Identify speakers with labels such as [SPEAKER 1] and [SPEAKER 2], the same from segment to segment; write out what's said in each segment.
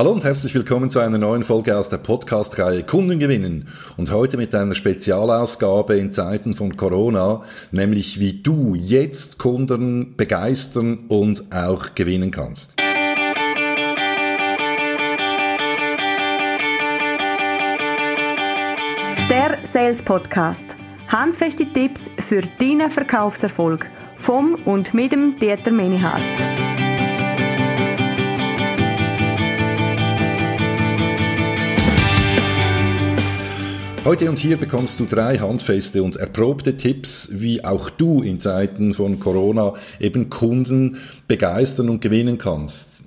[SPEAKER 1] Hallo und herzlich willkommen zu einer neuen Folge aus der Podcast-Reihe Kunden gewinnen und heute mit einer Spezialausgabe in Zeiten von Corona, nämlich wie du jetzt Kunden begeistern und auch gewinnen kannst.
[SPEAKER 2] Der Sales Podcast. Handfeste Tipps für deinen Verkaufserfolg vom und mit dem Dieter Menihardt.
[SPEAKER 1] Heute und hier bekommst du drei handfeste und erprobte Tipps, wie auch du in Zeiten von Corona eben Kunden begeistern und gewinnen kannst.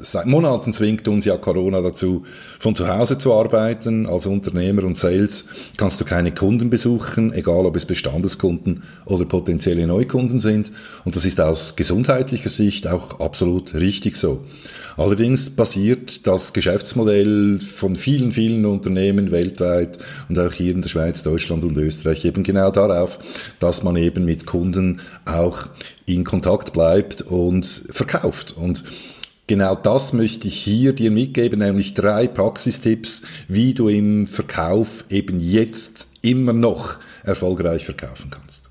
[SPEAKER 1] Seit Monaten zwingt uns ja Corona dazu, von zu Hause zu arbeiten. Als Unternehmer und Sales kannst du keine Kunden besuchen, egal ob es Bestandeskunden oder potenzielle Neukunden sind. Und das ist aus gesundheitlicher Sicht auch absolut richtig so. Allerdings basiert das Geschäftsmodell von vielen, vielen Unternehmen weltweit und auch hier in der Schweiz, Deutschland und Österreich eben genau darauf, dass man eben mit Kunden auch in Kontakt bleibt und verkauft. Und Genau das möchte ich hier dir mitgeben, nämlich drei Praxistipps, wie du im Verkauf eben jetzt immer noch erfolgreich verkaufen kannst.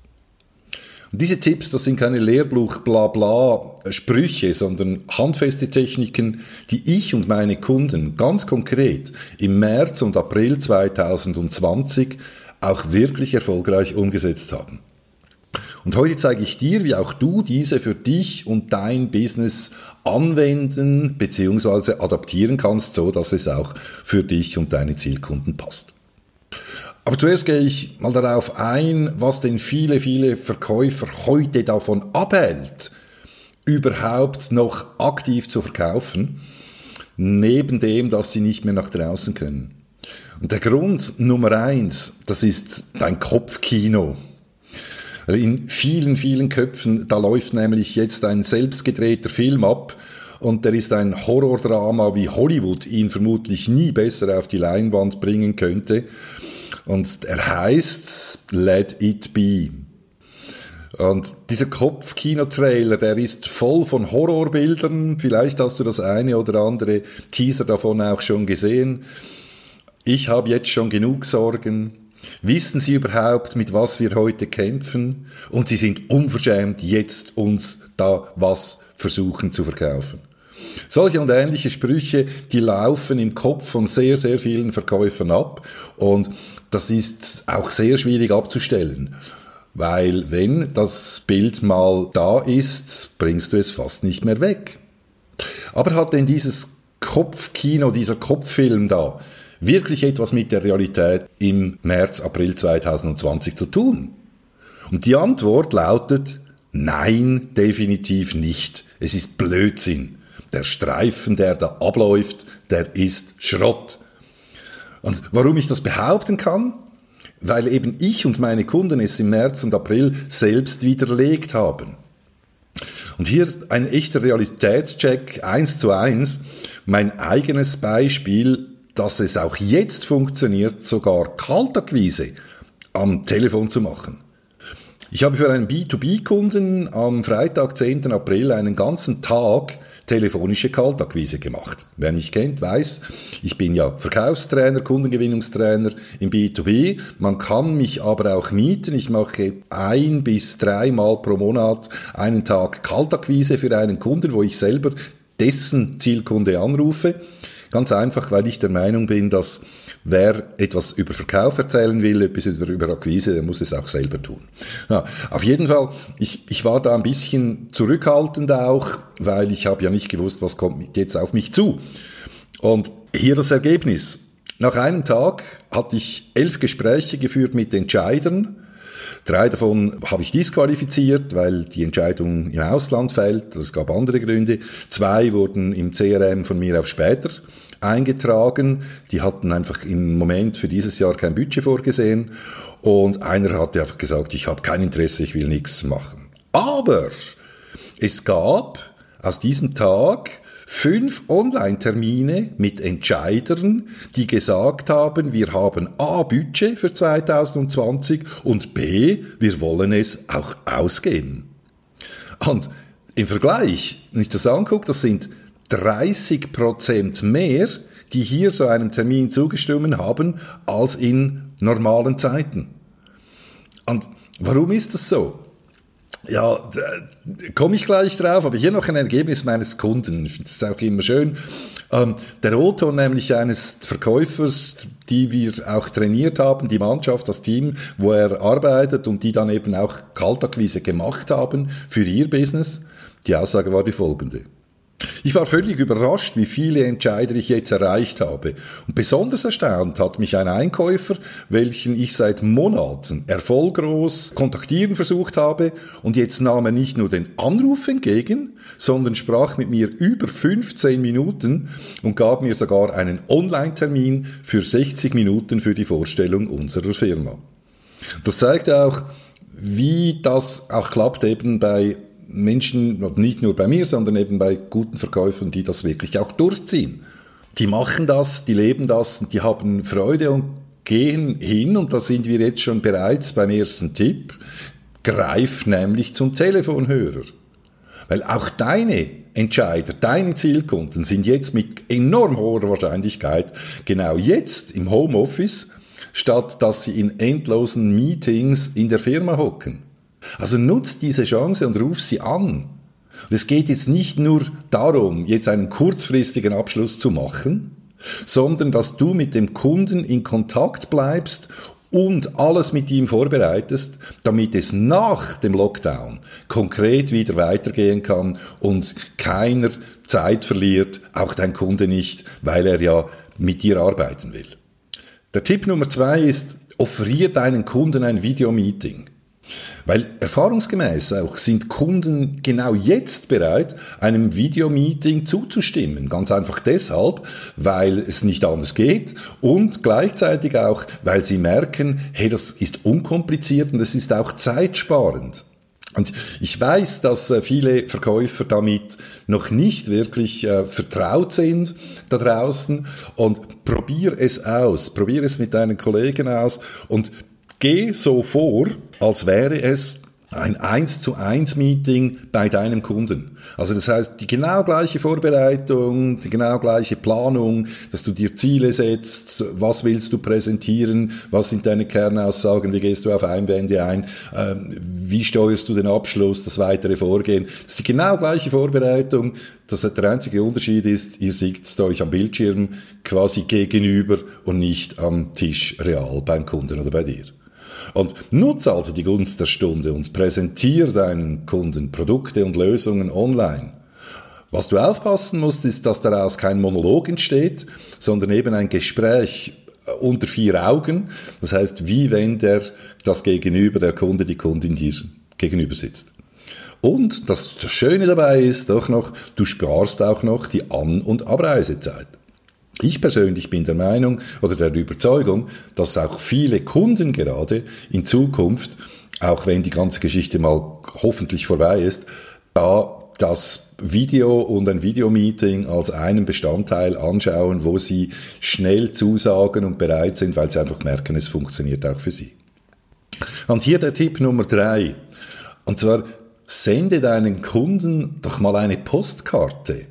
[SPEAKER 1] Und diese Tipps, das sind keine Lehrbuch bla bla Sprüche, sondern handfeste Techniken, die ich und meine Kunden ganz konkret im März und April 2020 auch wirklich erfolgreich umgesetzt haben. Und heute zeige ich dir, wie auch du diese für dich und dein Business anwenden bzw. adaptieren kannst, so dass es auch für dich und deine Zielkunden passt. Aber zuerst gehe ich mal darauf ein, was denn viele, viele Verkäufer heute davon abhält, überhaupt noch aktiv zu verkaufen, neben dem, dass sie nicht mehr nach draußen können. Und der Grund Nummer eins, das ist dein Kopfkino. In vielen, vielen Köpfen, da läuft nämlich jetzt ein selbstgedrehter Film ab und der ist ein Horrordrama, wie Hollywood ihn vermutlich nie besser auf die Leinwand bringen könnte. Und er heißt Let It Be. Und dieser Kopfkino-Trailer, der ist voll von Horrorbildern. Vielleicht hast du das eine oder andere Teaser davon auch schon gesehen. Ich habe jetzt schon genug Sorgen. Wissen Sie überhaupt, mit was wir heute kämpfen? Und Sie sind unverschämt, jetzt uns da was versuchen zu verkaufen. Solche und ähnliche Sprüche, die laufen im Kopf von sehr, sehr vielen Verkäufern ab und das ist auch sehr schwierig abzustellen. Weil wenn das Bild mal da ist, bringst du es fast nicht mehr weg. Aber hat denn dieses Kopfkino, dieser Kopffilm da, wirklich etwas mit der Realität im März, April 2020 zu tun? Und die Antwort lautet, nein, definitiv nicht. Es ist Blödsinn. Der Streifen, der da abläuft, der ist Schrott. Und warum ich das behaupten kann? Weil eben ich und meine Kunden es im März und April selbst widerlegt haben. Und hier ein echter Realitätscheck eins zu eins. Mein eigenes Beispiel dass es auch jetzt funktioniert, sogar Kaltakquise am Telefon zu machen. Ich habe für einen B2B-Kunden am Freitag, 10. April, einen ganzen Tag telefonische Kaltakquise gemacht. Wer mich kennt, weiß, ich bin ja Verkaufstrainer, Kundengewinnungstrainer im B2B. Man kann mich aber auch mieten. Ich mache ein bis dreimal pro Monat einen Tag Kaltakquise für einen Kunden, wo ich selber dessen Zielkunde anrufe. Ganz einfach, weil ich der Meinung bin, dass wer etwas über Verkauf erzählen will, etwas über, Akquise, der muss es auch selber tun. Ja, auf jeden Fall, ich, ich war da ein bisschen zurückhaltend auch, weil ich habe ja nicht gewusst, was kommt jetzt auf mich zu. Und hier das Ergebnis. Nach einem Tag hatte ich elf Gespräche geführt mit Entscheidern, Drei davon habe ich disqualifiziert, weil die Entscheidung im Ausland fällt. Es gab andere Gründe. Zwei wurden im CRM von mir auf später eingetragen. Die hatten einfach im Moment für dieses Jahr kein Budget vorgesehen. Und einer hatte einfach gesagt, ich habe kein Interesse, ich will nichts machen. Aber es gab aus diesem Tag fünf Online-Termine mit Entscheidern, die gesagt haben, wir haben A Budget für 2020 und B, wir wollen es auch ausgeben. Und im Vergleich, wenn ich das angucke, das sind 30 Prozent mehr, die hier so einem Termin zugestimmt haben, als in normalen Zeiten. Und warum ist das so? Ja, komme ich gleich drauf, aber hier noch ein Ergebnis meines Kunden. Ich finde es auch immer schön. Ähm, der Otto, nämlich eines Verkäufers, die wir auch trainiert haben, die Mannschaft, das Team, wo er arbeitet und die dann eben auch Kaltakquise gemacht haben für ihr Business. Die Aussage war die folgende. Ich war völlig überrascht, wie viele Entscheider ich jetzt erreicht habe. Und besonders erstaunt hat mich ein Einkäufer, welchen ich seit Monaten erfolglos kontaktieren versucht habe, und jetzt nahm er nicht nur den Anruf entgegen, sondern sprach mit mir über 15 Minuten und gab mir sogar einen Online-Termin für 60 Minuten für die Vorstellung unserer Firma. Das zeigt auch, wie das auch klappt eben bei Menschen, nicht nur bei mir, sondern eben bei guten Verkäufern, die das wirklich auch durchziehen. Die machen das, die leben das, die haben Freude und gehen hin, und da sind wir jetzt schon bereits beim ersten Tipp, greif nämlich zum Telefonhörer. Weil auch deine Entscheider, deine Zielkunden sind jetzt mit enorm hoher Wahrscheinlichkeit genau jetzt im Homeoffice, statt dass sie in endlosen Meetings in der Firma hocken. Also nutzt diese Chance und ruf sie an. Und es geht jetzt nicht nur darum, jetzt einen kurzfristigen Abschluss zu machen, sondern dass du mit dem Kunden in Kontakt bleibst und alles mit ihm vorbereitest, damit es nach dem Lockdown konkret wieder weitergehen kann und keiner Zeit verliert, auch dein Kunde nicht, weil er ja mit dir arbeiten will. Der Tipp Nummer zwei ist, offerier deinen Kunden ein Videomeeting. Weil erfahrungsgemäß auch sind Kunden genau jetzt bereit, einem Videomeeting zuzustimmen. Ganz einfach deshalb, weil es nicht anders geht und gleichzeitig auch, weil sie merken, hey, das ist unkompliziert und es ist auch zeitsparend. Und ich weiß, dass äh, viele Verkäufer damit noch nicht wirklich äh, vertraut sind da draußen und probier es aus, probier es mit deinen Kollegen aus und Geh so vor, als wäre es ein 1 zu 1 Meeting bei deinem Kunden. Also das heißt, die genau gleiche Vorbereitung, die genau gleiche Planung, dass du dir Ziele setzt, was willst du präsentieren, was sind deine Kernaussagen, wie gehst du auf Einwände ein, ähm, wie steuerst du den Abschluss, das weitere Vorgehen. Das ist die genau gleiche Vorbereitung. Das, der einzige Unterschied ist, ihr sitzt euch am Bildschirm quasi gegenüber und nicht am Tisch real beim Kunden oder bei dir. Und nutze also die Gunst der Stunde und präsentiere deinen Kunden Produkte und Lösungen online. Was du aufpassen musst, ist, dass daraus kein Monolog entsteht, sondern eben ein Gespräch äh, unter vier Augen. Das heißt, wie wenn der, das Gegenüber, der Kunde, die Kundin dir gegenüber sitzt. Und das Schöne dabei ist auch noch, du sparst auch noch die An- und Abreisezeit. Ich persönlich bin der Meinung oder der Überzeugung, dass auch viele Kunden gerade in Zukunft, auch wenn die ganze Geschichte mal hoffentlich vorbei ist, da das Video und ein Videomeeting als einen Bestandteil anschauen, wo sie schnell zusagen und bereit sind, weil sie einfach merken, es funktioniert auch für sie. Und hier der Tipp Nummer drei. Und zwar, sende deinen Kunden doch mal eine Postkarte.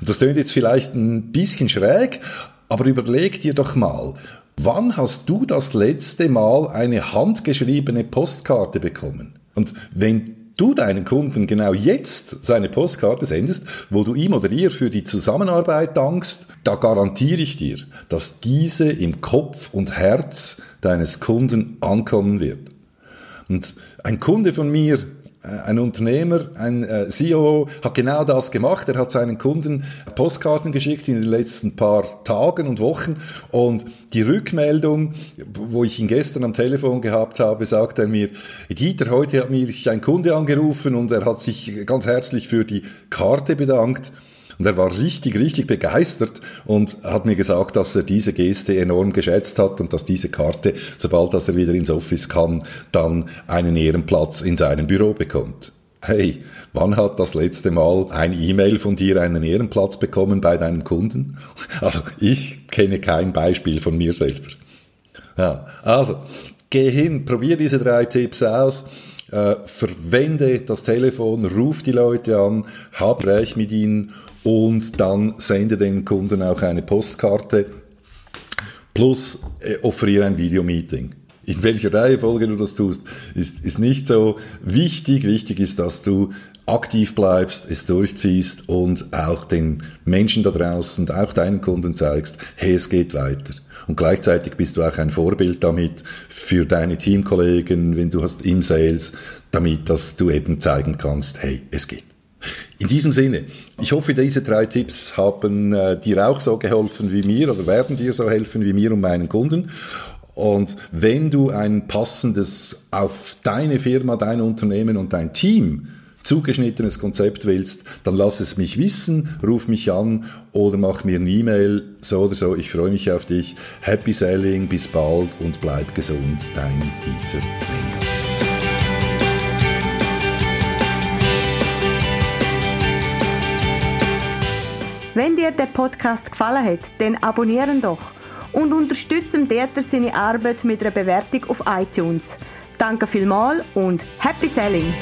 [SPEAKER 1] Und das klingt jetzt vielleicht ein bisschen schräg, aber überleg dir doch mal, wann hast du das letzte Mal eine handgeschriebene Postkarte bekommen? Und wenn du deinen Kunden genau jetzt seine Postkarte sendest, wo du ihm oder ihr für die Zusammenarbeit dankst, da garantiere ich dir, dass diese im Kopf und Herz deines Kunden ankommen wird. Und ein Kunde von mir, ein Unternehmer, ein äh, CEO hat genau das gemacht. Er hat seinen Kunden Postkarten geschickt in den letzten paar Tagen und Wochen und die Rückmeldung, wo ich ihn gestern am Telefon gehabt habe, sagt er mir, Dieter, heute hat mich ein Kunde angerufen und er hat sich ganz herzlich für die Karte bedankt. Und er war richtig, richtig begeistert und hat mir gesagt, dass er diese Geste enorm geschätzt hat und dass diese Karte, sobald dass er wieder ins Office kann, dann einen Ehrenplatz in seinem Büro bekommt. Hey, wann hat das letzte Mal ein E-Mail von dir einen Ehrenplatz bekommen bei deinem Kunden? Also ich kenne kein Beispiel von mir selber. Ja, also geh hin, probier diese drei Tipps aus. Äh, verwende das Telefon, ruf die Leute an, hab Recht mit ihnen und dann sende den Kunden auch eine Postkarte plus äh, offeriere ein Videomeeting. In welcher Reihenfolge du das tust, ist, ist nicht so wichtig. Wichtig ist, dass du aktiv bleibst, es durchziehst und auch den Menschen da draußen, auch deinen Kunden zeigst, hey, es geht weiter. Und gleichzeitig bist du auch ein Vorbild damit für deine Teamkollegen, wenn du hast im Sales, damit, dass du eben zeigen kannst, hey, es geht. In diesem Sinne, ich hoffe, diese drei Tipps haben äh, dir auch so geholfen wie mir oder werden dir so helfen wie mir und meinen Kunden. Und wenn du ein passendes auf deine Firma, dein Unternehmen und dein Team zugeschnittenes Konzept willst, dann lass es mich wissen, ruf mich an oder mach mir eine E-Mail, so oder so. Ich freue mich auf dich. Happy Selling, bis bald und bleib gesund, dein Dieter Menger.
[SPEAKER 2] Wenn dir der Podcast gefallen hat, dann abonnieren doch und unterstützen Dieter seine Arbeit mit einer Bewertung auf iTunes. Danke vielmals und Happy Selling!